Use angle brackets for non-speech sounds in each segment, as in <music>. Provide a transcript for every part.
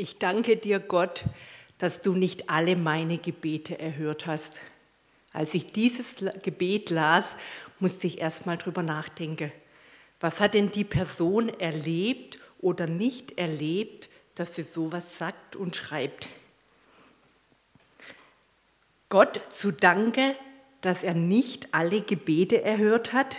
Ich danke dir, Gott, dass du nicht alle meine Gebete erhört hast. Als ich dieses Gebet las, musste ich erst mal drüber nachdenken. Was hat denn die Person erlebt oder nicht erlebt, dass sie sowas sagt und schreibt? Gott zu danken, dass er nicht alle Gebete erhört hat?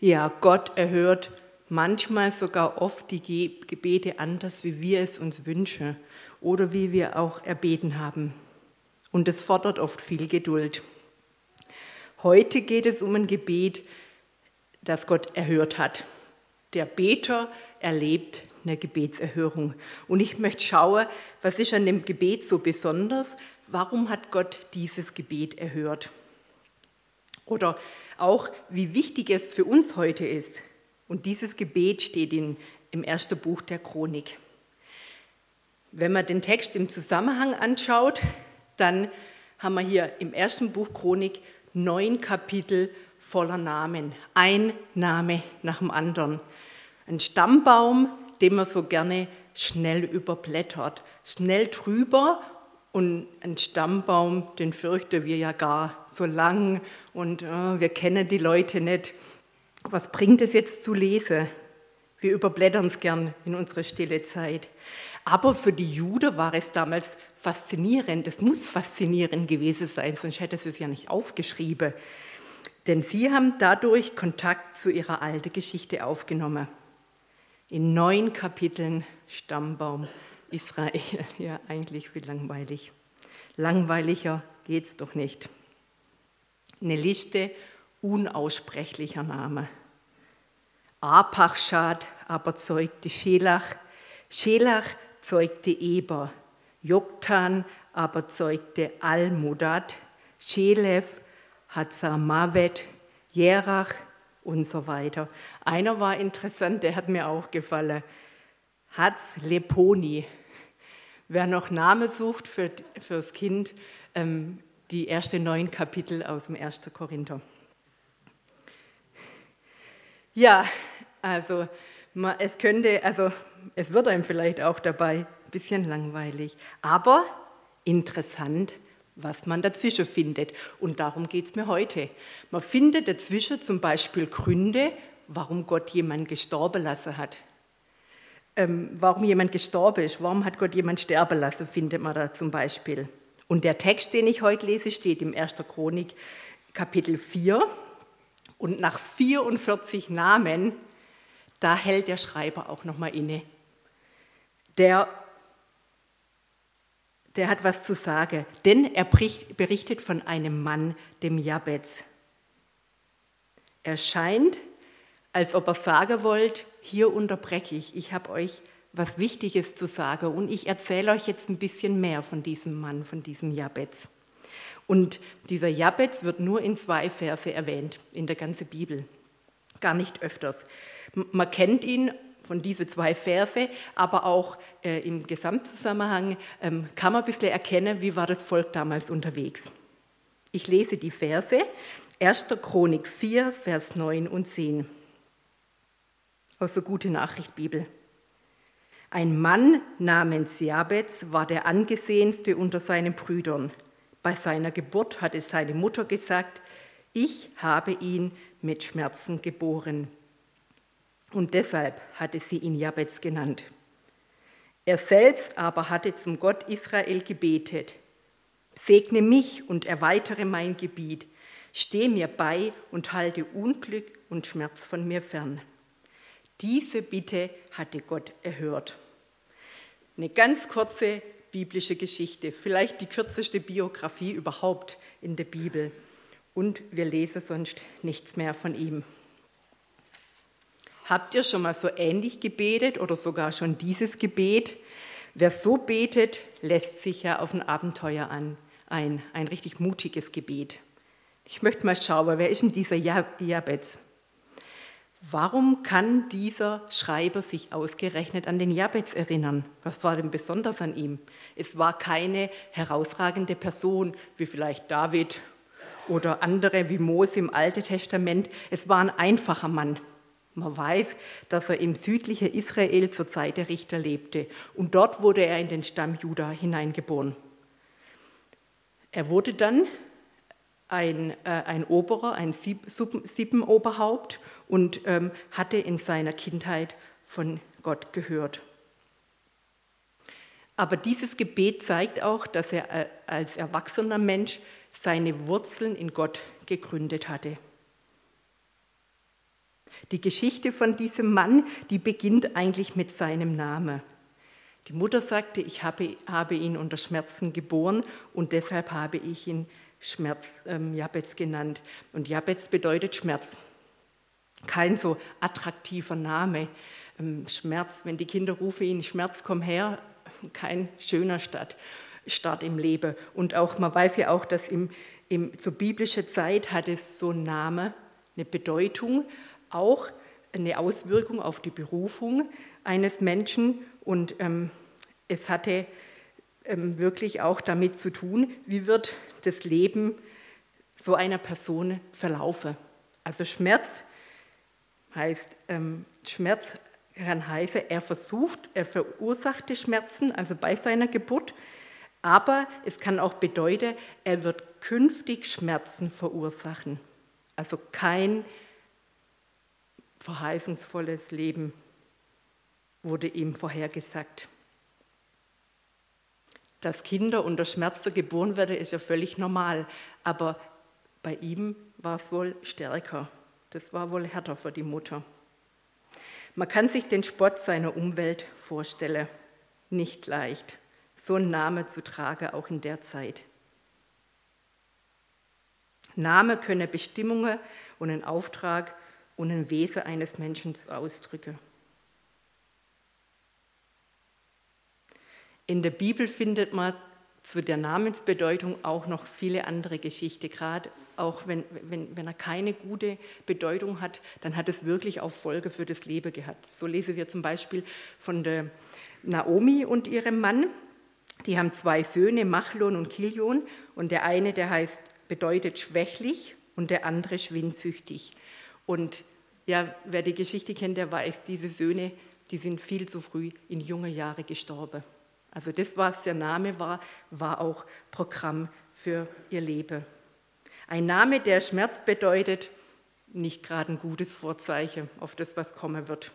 Ja, Gott erhört manchmal sogar oft die Gebete anders, wie wir es uns wünschen oder wie wir auch erbeten haben. Und es fordert oft viel Geduld. Heute geht es um ein Gebet, das Gott erhört hat. Der Beter erlebt eine Gebetserhörung. Und ich möchte schauen, was ist an dem Gebet so besonders? Warum hat Gott dieses Gebet erhört? Oder auch, wie wichtig es für uns heute ist. Und dieses Gebet steht in, im ersten Buch der Chronik. Wenn man den Text im Zusammenhang anschaut, dann haben wir hier im ersten Buch Chronik neun Kapitel voller Namen. Ein Name nach dem anderen. Ein Stammbaum, den man so gerne schnell überblättert. Schnell drüber und ein Stammbaum, den fürchten wir ja gar so lang und äh, wir kennen die Leute nicht. Was bringt es jetzt zu lesen? Wir überblättern es gern in unsere stille Zeit. Aber für die Juden war es damals faszinierend. Es muss faszinierend gewesen sein, sonst hätte sie es ja nicht aufgeschrieben. Denn sie haben dadurch Kontakt zu ihrer alten Geschichte aufgenommen. In neun Kapiteln Stammbaum Israel. <laughs> Ja, eigentlich wie langweilig. Langweiliger geht's doch nicht. Eine Liste unaussprechlicher Namen. Apachschad aber zeugte Schelach, Schelach zeugte Eber, Joktan aber zeugte Almudad, Schelef Hatzamavet, Jerach und so weiter. Einer war interessant, der hat mir auch gefallen. Hatz Leponi. Wer noch Name sucht für, das Kind, ähm, die ersten neun Kapitel aus dem 1. Korinther. Ja, also es könnte, also es wird einem vielleicht auch dabei ein bisschen langweilig, aber interessant, was man dazwischen findet. Und darum geht es mir heute. Man findet dazwischen zum Beispiel Gründe, warum Gott jemanden gestorben lassen hat. Ähm, warum jemand gestorben ist, warum hat Gott jemanden sterben lassen, findet man da zum Beispiel. Und der Text, den ich heute lese, steht im 1. Chronik Kapitel 4. Und nach 44 Namen, da hält der Schreiber auch nochmal inne. Der, der hat was zu sagen, denn er berichtet von einem Mann, dem Jabez. Er scheint, als ob er sagen wollte, hier unterbreche ich, ich habe euch was Wichtiges zu sagen und ich erzähle euch jetzt ein bisschen mehr von diesem Mann, von diesem Jabez. Und dieser Jabez wird nur in zwei Verse erwähnt in der ganzen Bibel, gar nicht öfters. Man kennt ihn von diesen zwei Verse, aber auch äh, im Gesamtzusammenhang ähm, kann man ein bisschen erkennen, wie war das Volk damals unterwegs. Ich lese die Verse, 1. Chronik 4, Vers 9 und 10 aus der Gute Nachricht Bibel. Ein Mann namens Jabez war der angesehenste unter seinen Brüdern. Bei seiner Geburt hatte seine Mutter gesagt, ich habe ihn mit Schmerzen geboren. Und deshalb hatte sie ihn Jabez genannt. Er selbst aber hatte zum Gott Israel gebetet, segne mich und erweitere mein Gebiet, steh mir bei und halte Unglück und Schmerz von mir fern. Diese Bitte hatte Gott erhört. Eine ganz kurze biblische Geschichte, vielleicht die kürzeste Biografie überhaupt in der Bibel. Und wir lesen sonst nichts mehr von ihm. Habt ihr schon mal so ähnlich gebetet oder sogar schon dieses Gebet? Wer so betet, lässt sich ja auf ein Abenteuer an, ein, ein richtig mutiges Gebet. Ich möchte mal schauen, wer ist denn dieser Jabez? Warum kann dieser Schreiber sich ausgerechnet an den Jabez erinnern? Was war denn besonders an ihm? Es war keine herausragende Person wie vielleicht David oder andere wie Mose im Alten Testament. Es war ein einfacher Mann. Man weiß, dass er im südlichen Israel zur Zeit der Richter lebte und dort wurde er in den Stamm Juda hineingeboren. Er wurde dann ein, äh, ein Oberer, ein Sieb, Siebenoberhaupt und ähm, hatte in seiner Kindheit von Gott gehört. Aber dieses Gebet zeigt auch, dass er äh, als erwachsener Mensch seine Wurzeln in Gott gegründet hatte. Die Geschichte von diesem Mann, die beginnt eigentlich mit seinem Namen. Die Mutter sagte, ich habe, habe ihn unter Schmerzen geboren und deshalb habe ich ihn Schmerz ähm, Jabez genannt. Und Jabez bedeutet Schmerz. Kein so attraktiver Name. Ähm, Schmerz, wenn die Kinder rufen ihn, Schmerz, komm her, kein schöner Start, Start im Leben. Und auch, man weiß ja auch, dass im, im, zur biblischen Zeit hat es so ein Name eine Bedeutung, auch eine Auswirkung auf die Berufung eines Menschen und ähm, es hatte ähm, wirklich auch damit zu tun, wie wird das Leben so einer Person verlaufen. Also Schmerz heißt, ähm, Schmerz kann heißen, er versucht, er verursachte Schmerzen, also bei seiner Geburt, aber es kann auch bedeuten, er wird künftig Schmerzen verursachen. Also kein verheißungsvolles Leben wurde ihm vorhergesagt. Dass Kinder unter Schmerzen geboren werden, ist ja völlig normal, aber bei ihm war es wohl stärker. Das war wohl härter für die Mutter. Man kann sich den Spott seiner Umwelt vorstellen. Nicht leicht, so einen Namen zu tragen, auch in der Zeit. Name könne Bestimmungen und einen Auftrag und ein Wesen eines Menschen ausdrücke. In der Bibel findet man zu der Namensbedeutung auch noch viele andere Geschichten. Gerade auch wenn, wenn, wenn er keine gute Bedeutung hat, dann hat es wirklich auch Folge für das Leben gehabt. So lesen wir zum Beispiel von der Naomi und ihrem Mann. Die haben zwei Söhne, Machlon und Kilion. Und der eine, der heißt, bedeutet schwächlich und der andere schwindsüchtig. Und ja, wer die Geschichte kennt, der weiß, diese Söhne, die sind viel zu früh in junge Jahre gestorben. Also das, was der Name war, war auch Programm für ihr Leben. Ein Name, der Schmerz bedeutet, nicht gerade ein gutes Vorzeichen auf das, was kommen wird.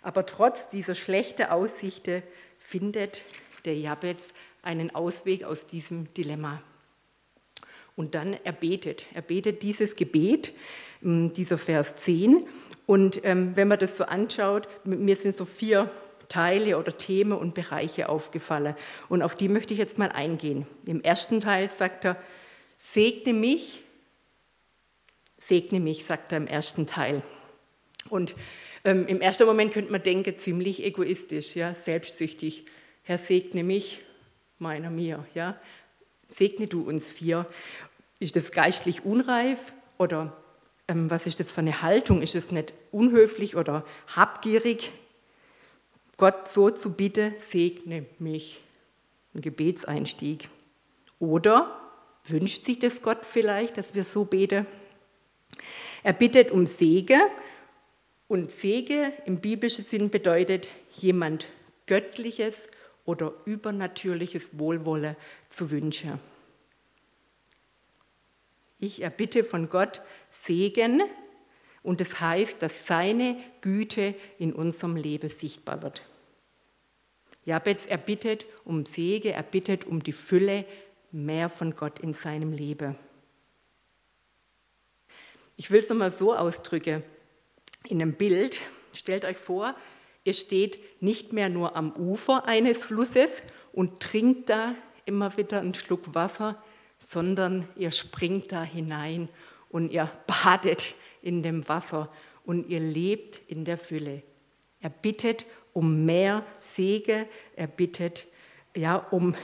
Aber trotz dieser schlechten Aussichten findet der Jabez einen Ausweg aus diesem Dilemma. Und dann er betet. Er betet dieses Gebet, hm, dieser Vers 10. Und ähm, wenn man das so anschaut, mir sind so vier Teile oder Themen und Bereiche aufgefallen. Und auf die möchte ich jetzt mal eingehen. Im ersten Teil sagt er, segne mich, segne mich, sagt er im ersten Teil. Und ähm, im ersten Moment könnte man denken, ziemlich egoistisch, ja, selbstsüchtig. Herr, segne mich, meiner mir, ja. Segne du uns vier. Ist das geistlich unreif oder ähm, was ist das für eine Haltung? Ist es nicht unhöflich oder habgierig? Gott so zu bitten, segne mich. Ein Gebetseinstieg. Oder wünscht sich das Gott vielleicht, dass wir so beten? Er bittet um Segen und Segen im biblischen Sinn bedeutet, jemand Göttliches oder übernatürliches Wohlwolle zu wünschen. Ich erbitte von Gott Segen und das heißt, dass seine Güte in unserem Leben sichtbar wird. Jabez erbittet um Segen, er bittet um die Fülle mehr von Gott in seinem Leben. Ich will es nochmal so ausdrücken. In einem Bild, stellt euch vor, ihr steht nicht mehr nur am Ufer eines Flusses und trinkt da immer wieder einen Schluck Wasser, sondern ihr springt da hinein und ihr badet in dem Wasser und ihr lebt in der Fülle. Er bittet um mehr Segen, er bittet ja, um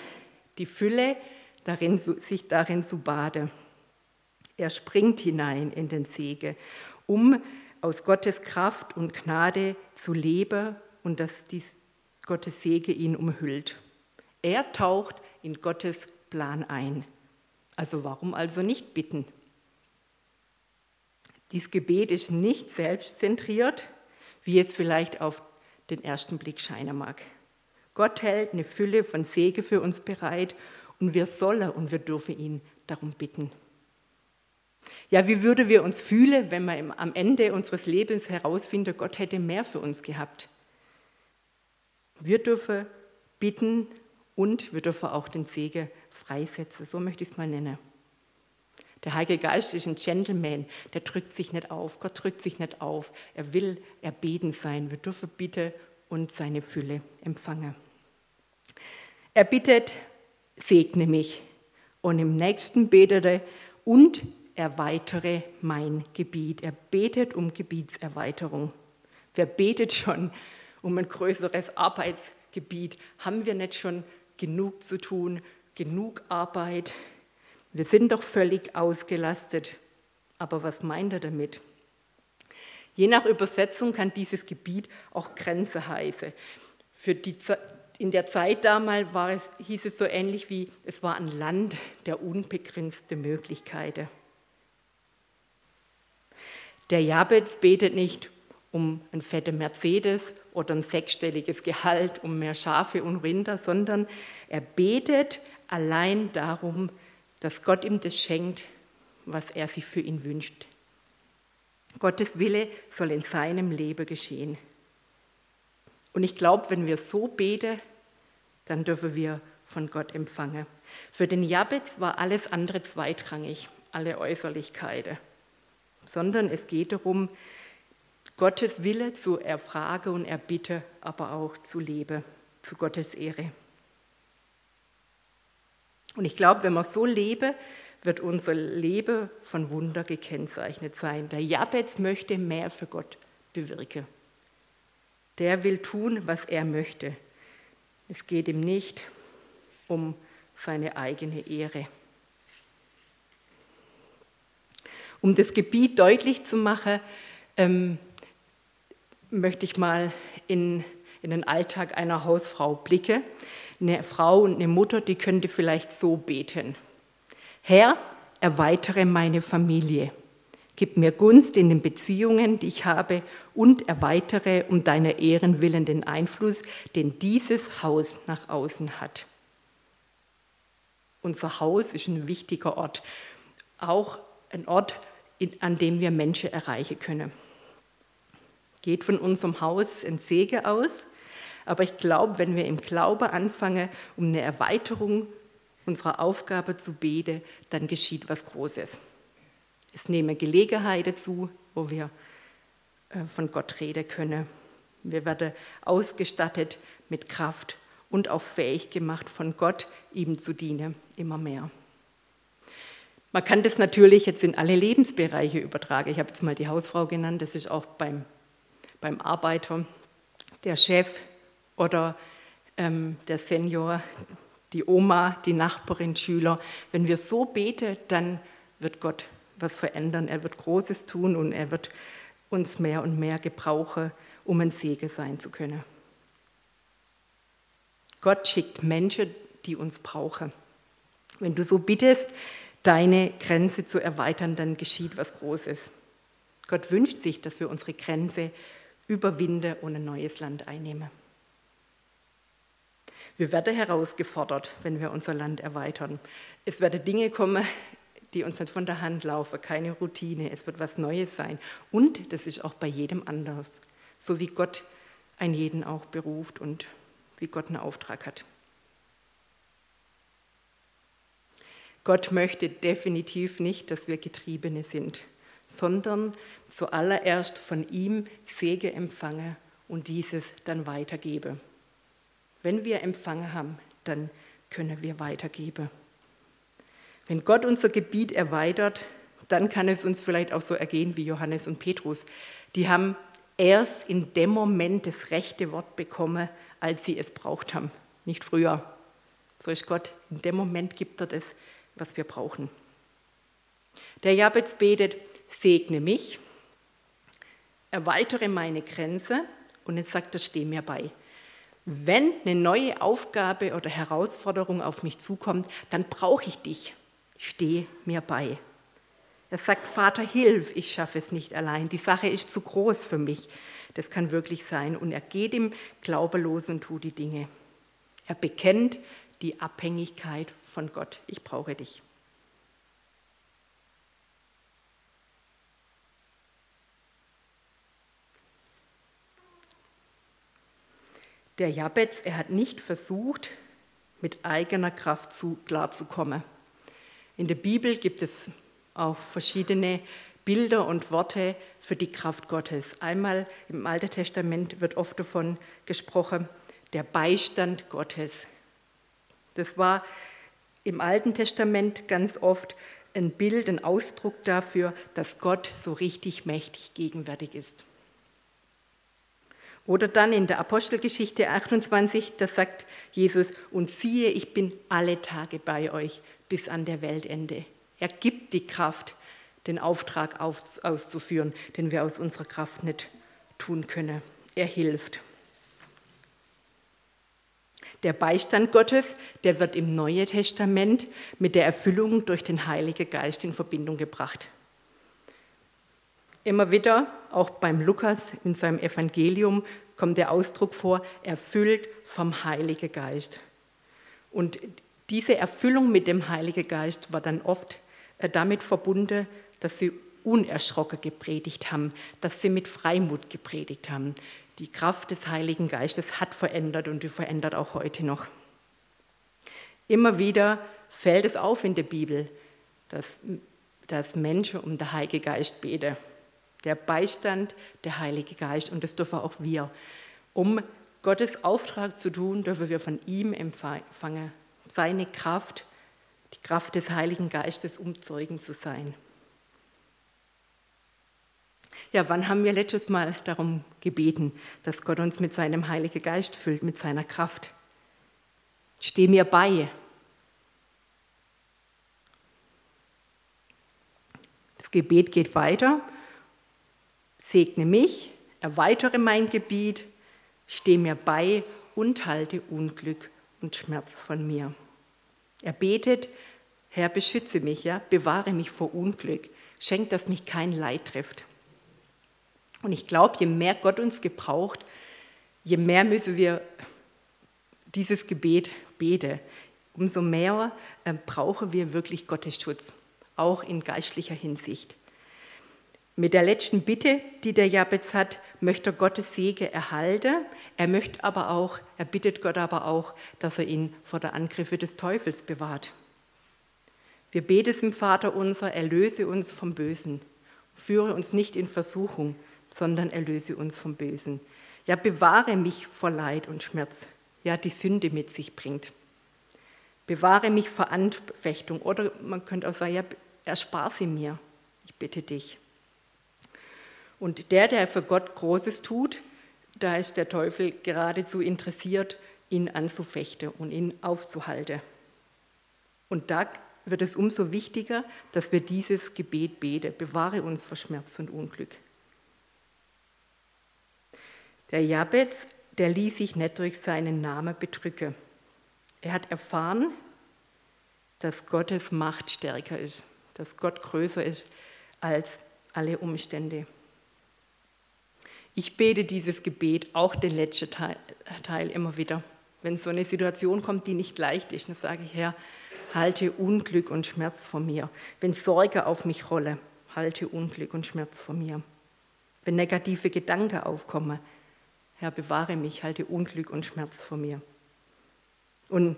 die Fülle, darin, sich darin zu baden. Er springt hinein in den Segen, um aus Gottes Kraft und Gnade zu leben und dass dies Gottes Segen ihn umhüllt. Er taucht in Gottes Plan ein. Also warum also nicht bitten? Dieses Gebet ist nicht selbstzentriert, wie es vielleicht auf den ersten Blick scheinen mag. Gott hält eine Fülle von Segen für uns bereit und wir sollen und wir dürfen ihn darum bitten. Ja, wie würden wir uns fühlen, wenn wir am Ende unseres Lebens herausfinden, Gott hätte mehr für uns gehabt? Wir dürfen bitten und wir dürfen auch den Segen freisetzen, so möchte ich es mal nennen. Der Heilige Geist ist ein Gentleman, der drückt sich nicht auf, Gott drückt sich nicht auf, er will erbeten sein. Wir dürfen Bitte und seine Fülle empfangen. Er bittet, segne mich. Und im nächsten betet er, und erweitere mein Gebiet. Er betet um Gebietserweiterung. Wer betet schon um ein größeres Arbeitsgebiet? Haben wir nicht schon genug zu tun, genug Arbeit? Wir sind doch völlig ausgelastet. Aber was meint er damit? Je nach Übersetzung kann dieses Gebiet auch Grenze heißen. Für die, in der Zeit damals war es, hieß es so ähnlich wie, es war ein Land der unbegrenzten Möglichkeiten. Der Jabez betet nicht um ein fette Mercedes oder ein sechsstelliges Gehalt, um mehr Schafe und Rinder, sondern er betet allein darum, dass Gott ihm das schenkt, was er sich für ihn wünscht. Gottes Wille soll in seinem Leben geschehen. Und ich glaube, wenn wir so beten, dann dürfen wir von Gott empfangen. Für den Jabez war alles andere zweitrangig, alle Äußerlichkeiten sondern es geht darum, Gottes Wille zu erfragen und erbitten, aber auch zu leben, zu Gottes Ehre. Und ich glaube, wenn wir so leben, wird unser Leben von Wunder gekennzeichnet sein. Der Jabez möchte mehr für Gott bewirken. Der will tun, was er möchte. Es geht ihm nicht um seine eigene Ehre. Um das Gebiet deutlich zu machen, ähm, möchte ich mal in, in den Alltag einer Hausfrau blicken. Eine Frau und eine Mutter, die könnte vielleicht so beten. Herr, erweitere meine Familie. Gib mir Gunst in den Beziehungen, die ich habe, und erweitere um deiner Ehren willen den Einfluss, den dieses Haus nach außen hat. Unser Haus ist ein wichtiger Ort, auch ein Ort, an dem wir Menschen erreichen können. Geht von unserem Haus ein Segen aus, aber ich glaube, wenn wir im Glaube anfangen, um eine Erweiterung unserer Aufgabe zu beten, dann geschieht was Großes. Es nehmen Gelegenheiten zu, wo wir äh, von Gott reden können. Wir werden ausgestattet mit Kraft und auch fähig gemacht, von Gott ihm zu dienen, immer mehr. Man kann das natürlich jetzt in alle Lebensbereiche übertragen. Ich habe jetzt mal die Hausfrau genannt, das ist auch beim, beim Arbeiter, der Chef oder ähm, der Senior, die Oma, die Nachbarin, Schüler. Wenn wir so beten, dann wird Gott was verändern. Er wird Großes tun und er wird uns mehr und mehr gebrauchen, um ein Segen sein zu können. Gott schickt Menschen, die uns brauchen. Wenn du so bittest, deine Grenze zu erweitern, dann geschieht was Großes. Gott wünscht sich, dass wir unsere Grenze überwinden und ein neues Land einnehmen. Wir werden herausgefordert, wenn wir unser Land erweitern. Es werden Dinge kommen, die uns nicht von der Hand laufen, keine Routine. Es wird was Neues sein. Und das ist auch bei jedem anders, so wie Gott einen jeden auch beruft und wie Gott einen Auftrag hat. Gott möchte definitiv nicht, dass wir Getriebene sind, sondern zuallererst von ihm Segen empfange und dieses dann weitergebe. Wenn wir empfangen haben, dann können wir weitergeben. Wenn Gott unser Gebiet erweitert, dann kann es uns vielleicht auch so ergehen wie Johannes und Petrus. Die haben erst in dem Moment das rechte Wort bekommen, als sie es braucht haben, nicht früher. So ist Gott. In dem Moment gibt er das was wir brauchen. Der Jabez betet, segne mich, erweitere meine Grenze und jetzt sagt er, steh mir bei. Wenn eine neue Aufgabe oder Herausforderung auf mich zukommt, dann brauche ich dich. Steh mir bei. Er sagt, Vater, hilf, ich schaffe es nicht allein. Die Sache ist zu groß für mich. Das kann wirklich sein. Und er geht im Glaube los und tut die Dinge. Er bekennt die Abhängigkeit von Gott. Ich brauche dich. Der Jabez, er hat nicht versucht, mit eigener Kraft zu, klarzukommen. In der Bibel gibt es auch verschiedene Bilder und Worte für die Kraft Gottes. Einmal im Alten Testament wird oft davon gesprochen, der Beistand Gottes. Das war im Alten Testament ganz oft ein Bild, ein Ausdruck dafür, dass Gott so richtig mächtig gegenwärtig ist. Oder dann in der Apostelgeschichte 28, da sagt Jesus, und siehe, ich bin alle Tage bei euch bis an der Weltende. Er gibt die Kraft, den Auftrag auszuführen, den wir aus unserer Kraft nicht tun können. Er hilft. Der Beistand Gottes, der wird im Neuen Testament mit der Erfüllung durch den Heiligen Geist in Verbindung gebracht. Immer wieder, auch beim Lukas in seinem Evangelium, kommt der Ausdruck vor, erfüllt vom Heiligen Geist. Und diese Erfüllung mit dem Heiligen Geist war dann oft äh, damit verbunden, dass sie unerschrocken gepredigt haben, dass sie mit Freimut gepredigt haben. Die Kraft des Heiligen Geistes hat verändert und die verändert auch heute noch. Immer wieder fällt es auf in der Bibel, dass, dass Menschen um den Heiligen Geist beten der Beistand, der Heilige Geist und das dürfen auch wir. Um Gottes Auftrag zu tun, dürfen wir von ihm empfangen, seine Kraft, die Kraft des Heiligen Geistes, um Zeugen zu sein. Ja, wann haben wir letztes Mal darum gebeten, dass Gott uns mit seinem Heiligen Geist füllt, mit seiner Kraft? Steh mir bei. Das Gebet geht weiter Segne mich, erweitere mein Gebiet, steh mir bei und halte Unglück und Schmerz von mir. Er betet, Herr, beschütze mich, ja, bewahre mich vor Unglück, schenk, dass mich kein Leid trifft. Und ich glaube, je mehr Gott uns gebraucht, je mehr müssen wir dieses Gebet beten, umso mehr äh, brauchen wir wirklich Gottes Schutz, auch in geistlicher Hinsicht. Mit der letzten Bitte, die der Jabez hat, möchte er Gottes Segen erhalten. Er möchte aber auch, er bittet Gott aber auch, dass er ihn vor der Angriffe des Teufels bewahrt. Wir beten im Vater unser, erlöse uns vom Bösen. Führe uns nicht in Versuchung, sondern erlöse uns vom Bösen. Ja, bewahre mich vor Leid und Schmerz, ja, die Sünde mit sich bringt. Bewahre mich vor Anfechtung oder man könnte auch sagen, ja, erspar sie mir, ich bitte dich. Und der, der für Gott Großes tut, da ist der Teufel geradezu interessiert, ihn anzufechten und ihn aufzuhalten. Und da wird es umso wichtiger, dass wir dieses Gebet beten. Bewahre uns vor Schmerz und Unglück. Der Jabez, der ließ sich nicht durch seinen Namen bedrücken. Er hat erfahren, dass Gottes Macht stärker ist, dass Gott größer ist als alle Umstände. Ich bete dieses Gebet, auch den letzten Teil, Teil immer wieder. Wenn so eine Situation kommt, die nicht leicht ist, dann sage ich, Herr, halte Unglück und Schmerz vor mir. Wenn Sorge auf mich rolle, halte Unglück und Schmerz vor mir. Wenn negative Gedanken aufkommen, Herr, bewahre mich, halte Unglück und Schmerz vor mir. Und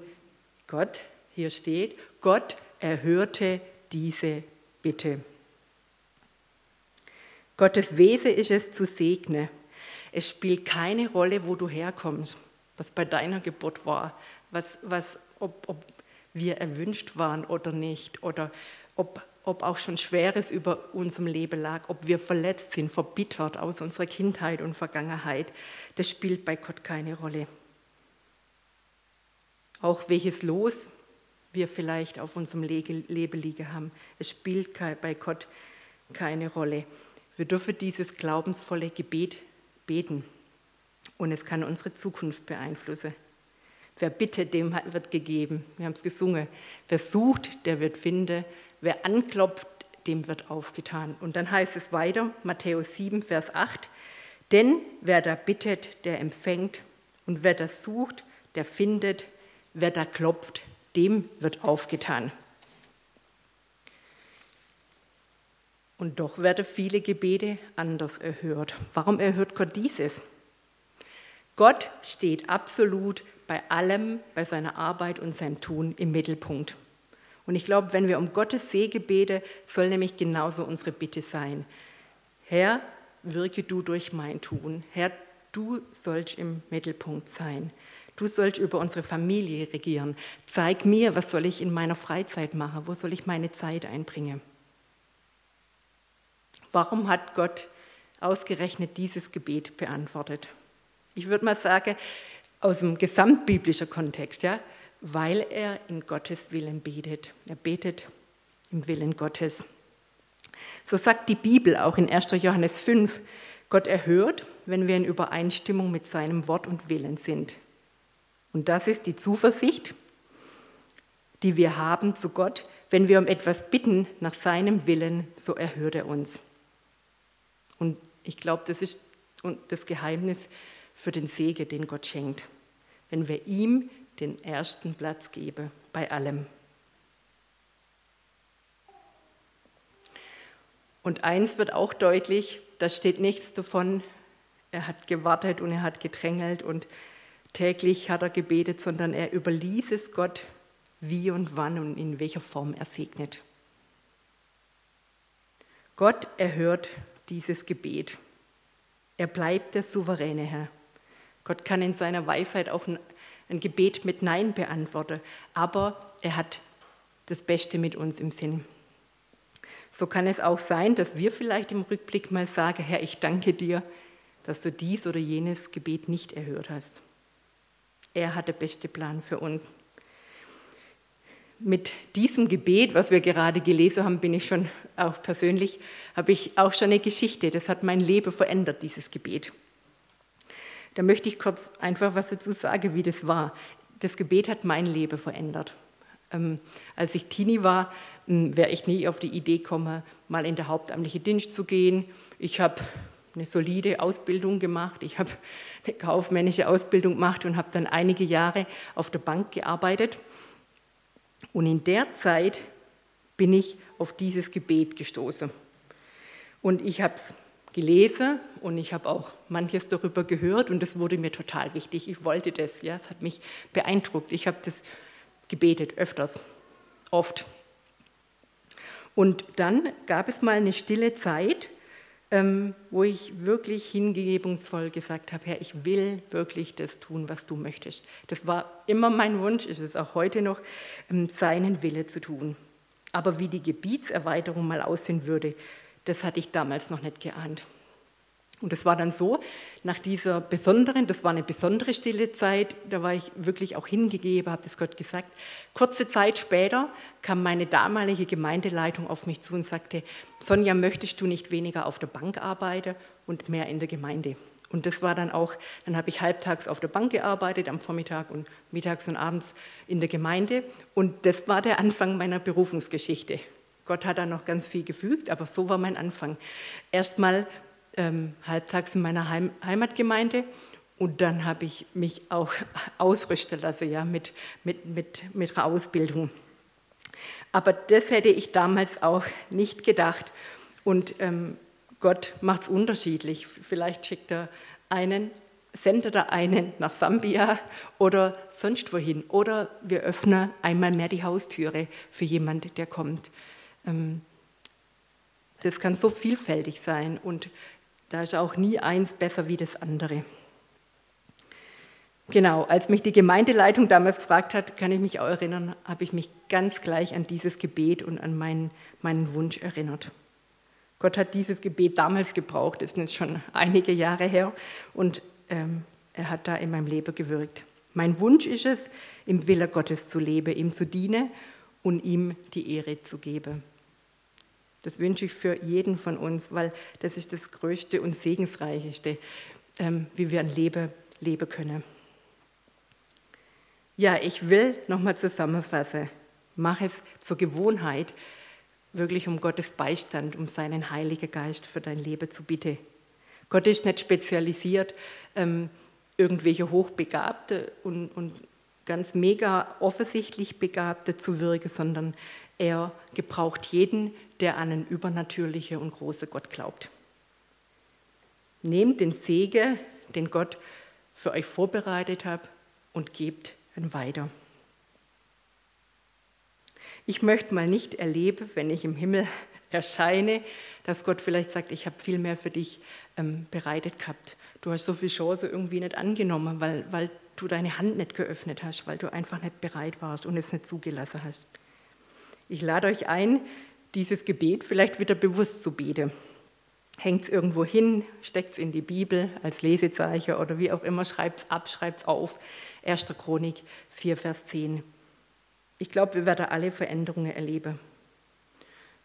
Gott, hier steht, Gott erhörte diese Bitte. Gottes Wesen ist es zu segnen. Es spielt keine Rolle, wo du herkommst, was bei deiner Geburt war, was, was, ob, ob wir erwünscht waren oder nicht, oder ob, ob auch schon Schweres über unserem Leben lag, ob wir verletzt sind, verbittert aus unserer Kindheit und Vergangenheit. Das spielt bei Gott keine Rolle. Auch welches Los wir vielleicht auf unserem Leben liegen haben, es spielt bei Gott keine Rolle. Wir dürfen dieses glaubensvolle Gebet beten und es kann unsere Zukunft beeinflussen. Wer bittet, dem wird gegeben. Wir haben es gesungen. Wer sucht, der wird finden. Wer anklopft, dem wird aufgetan. Und dann heißt es weiter, Matthäus 7, Vers 8, Denn wer da bittet, der empfängt, und wer das sucht, der findet, wer da klopft, dem wird aufgetan. Und doch werden viele Gebete anders erhört. Warum erhört Gott dieses? Gott steht absolut bei allem, bei seiner Arbeit und seinem Tun im Mittelpunkt. Und ich glaube, wenn wir um Gottes Segen beten, soll nämlich genauso unsere Bitte sein. Herr, wirke du durch mein Tun. Herr, du sollst im Mittelpunkt sein. Du sollst über unsere Familie regieren. Zeig mir, was soll ich in meiner Freizeit machen? Wo soll ich meine Zeit einbringen? Warum hat Gott ausgerechnet dieses Gebet beantwortet? Ich würde mal sagen, aus dem gesamtbiblischen Kontext, ja, weil er in Gottes Willen betet. Er betet im Willen Gottes. So sagt die Bibel auch in 1. Johannes 5, Gott erhört, wenn wir in Übereinstimmung mit seinem Wort und Willen sind. Und das ist die Zuversicht, die wir haben zu Gott. Wenn wir um etwas bitten nach seinem Willen, so erhört er uns. Und ich glaube, das ist das Geheimnis für den Segen, den Gott schenkt, wenn wir ihm den ersten Platz geben bei allem. Und eins wird auch deutlich, da steht nichts davon, er hat gewartet und er hat gedrängelt und täglich hat er gebetet, sondern er überließ es Gott, wie und wann und in welcher Form er segnet. Gott erhört dieses Gebet. Er bleibt der souveräne Herr. Gott kann in seiner Weisheit auch ein, Gebet mit Nein beantworten, aber er hat das Beste mit uns im Sinn. So kann es auch sein, dass wir vielleicht im Rückblick mal sagen, Herr, ich danke dir, dass du dies oder jenes Gebet nicht erhört hast. Er hat den besten Plan für uns mit diesem Gebet, was wir gerade gelesen haben, bin ich schon auch persönlich, habe ich auch schon eine Geschichte. Das hat mein Leben verändert, dieses Gebet. Da möchte ich kurz einfach was dazu sagen, wie das war. Das Gebet hat mein Leben verändert. Ähm, als ich Teenie war, hm, wäre ich nie auf die Idee gekommen, mal in der hauptamtliche Dienst zu gehen. Ich habe eine solide Ausbildung gemacht. Ich habe eine kaufmännische Ausbildung gemacht und habe dann einige Jahre auf der Bank gearbeitet. Und in der Zeit bin ich auf dieses Gebet gestoßen. Und ich habe es gelesen und ich habe auch manches darüber gehört und das wurde mir total wichtig. Ich wollte das, ja, es hat mich beeindruckt. Ich habe das gebetet öfters, oft. Und dann gab es mal eine stille Zeit, ähm, wo ich wirklich hingebungsvoll gesagt habe, Herr, ich will wirklich das tun, was du möchtest. Das war immer mein Wunsch, ist es auch heute noch, ähm, seinen Wille zu tun. Aber wie die Gebietserweiterung mal aussehen würde, das hatte ich damals noch nicht geahnt. Und das war dann so, nach dieser besonderen, das war eine besondere stille Zeit, da war ich wirklich auch hingegeben, habe das Gott gesagt. Kurze Zeit später kam meine damalige Gemeindeleitung auf mich zu und sagte, Sonja, möchtest du nicht weniger auf der Bank arbeiten und mehr in der Gemeinde? Und das war dann auch, dann habe ich halbtags auf der Bank gearbeitet, am Vormittag und mittags und abends in der Gemeinde. Und das war der Anfang meiner Berufungsgeschichte. Gott hat da noch ganz viel gefügt, aber so war mein Anfang. Erstmal ähm, halbtags in meiner Heim Heimatgemeinde und dann habe ich mich auch <laughs> ausrüsten lassen ja, mit, mit, mit, mit einer Ausbildung. Aber das hätte ich damals auch nicht gedacht. Und ähm, Gott macht es unterschiedlich. Vielleicht schickt er einen, sendet er einen nach Sambia oder sonst wohin. Oder wir öffnen einmal mehr die Haustüre für jemanden, der kommt. Ähm, das kann so vielfältig sein. Und da ist auch nie eins besser wie das andere. Genau, als mich die Gemeindeleitung damals gefragt hat, kann ich mich auch erinnern, habe ich mich ganz gleich an dieses Gebet und an meinen, meinen Wunsch erinnert. Gott hat dieses Gebet damals gebraucht, das ist jetzt schon einige Jahre her, und ähm, er hat da in meinem Leben gewirkt. Mein Wunsch ist es, im Wille Gottes zu leben, ihm zu dienen und ihm die Ehre zu geben. Das wünsche ich für jeden von uns, weil das ist das Größte und Segensreichste, ähm, wie wir ein Leben leben können. Ja, ich will nochmal zusammenfassen. Mach es zur Gewohnheit, wirklich um Gottes Beistand, um seinen Heiligen Geist für dein Leben zu bitten. Gott ist nicht spezialisiert, ähm, irgendwelche Hochbegabte und, und ganz mega offensichtlich Begabte zu wirken, sondern er gebraucht jeden, der an einen übernatürlichen und großen Gott glaubt. Nehmt den Segen, den Gott für euch vorbereitet hat, und gebt ihn weiter. Ich möchte mal nicht erleben, wenn ich im Himmel <laughs> erscheine, dass Gott vielleicht sagt, ich habe viel mehr für dich ähm, bereitet gehabt. Du hast so viel Chance irgendwie nicht angenommen, weil, weil du deine Hand nicht geöffnet hast, weil du einfach nicht bereit warst und es nicht zugelassen hast. Ich lade euch ein, dieses Gebet vielleicht wieder bewusst zu beten. Hängt es irgendwo hin, steckt es in die Bibel als Lesezeichen oder wie auch immer, schreibt es ab, schreibt es auf. 1. Chronik 4, Vers 10. Ich glaube, wir werden alle Veränderungen erleben.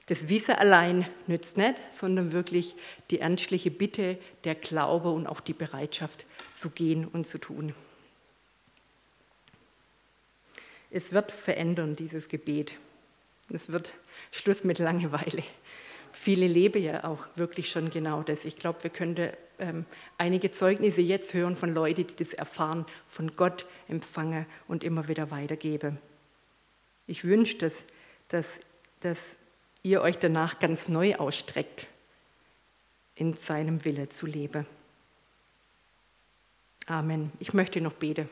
Das Wissen allein nützt nicht, sondern wirklich die ernstliche Bitte, der Glaube und auch die Bereitschaft zu gehen und zu tun. Es wird verändern, dieses Gebet. Es wird Schluss mit Langeweile. Viele leben ja auch wirklich schon genau das. Ich glaube, wir könnten ähm, einige Zeugnisse jetzt hören von Leuten, die das erfahren, von Gott empfangen und immer wieder weitergeben. Ich wünsche, dass, dass, dass ihr euch danach ganz neu ausstreckt, in seinem Wille zu leben. Amen. Ich möchte noch beten.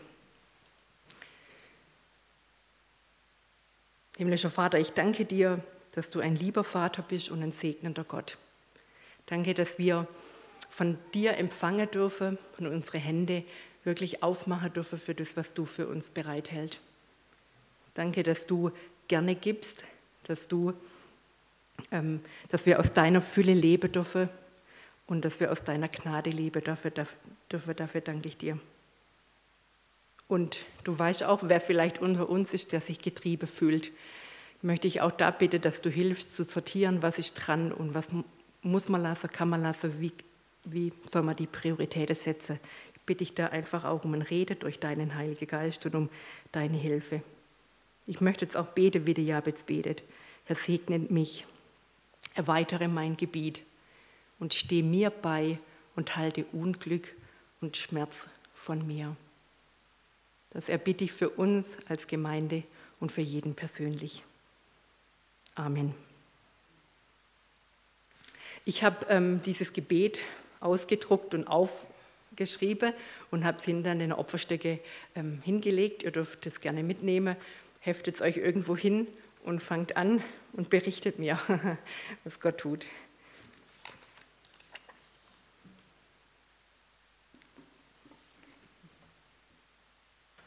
Himmlischer Vater, ich danke dir, dass du ein lieber Vater bist und ein segnender Gott. Danke, dass wir von dir empfangen dürfen und unsere Hände wirklich aufmachen dürfen für das, was du für uns bereithältst. Danke, dass du gerne gibst, dass, du, ähm, dass wir aus deiner Fülle leben dürfen und dass wir aus deiner Gnade leben dürfen. Dafür, dafür danke ich dir. Und du weißt auch, wer vielleicht unter uns ist, der sich getrieben fühlt. Möchte ich auch da bitten, dass du hilfst zu sortieren, was ist dran und was muss man lassen, kann man lassen, wie, wie soll man die Prioritäten setzen. Ich bitte dich da einfach auch um ein Rede durch deinen Heiligen Geist und um deine Hilfe. Ich möchte jetzt auch beten, wie der Jabez betet. Herr, segne mich, erweitere mein Gebiet und stehe mir bei und halte Unglück und Schmerz von mir. Das erbitte ich für uns als Gemeinde und für jeden persönlich. Amen. Ich habe ähm, dieses Gebet ausgedruckt und aufgeschrieben und habe es hinter in den Opferstöcke ähm, hingelegt. Ihr dürft es gerne mitnehmen, heftet es euch irgendwo hin und fangt an und berichtet mir, <laughs> was Gott tut.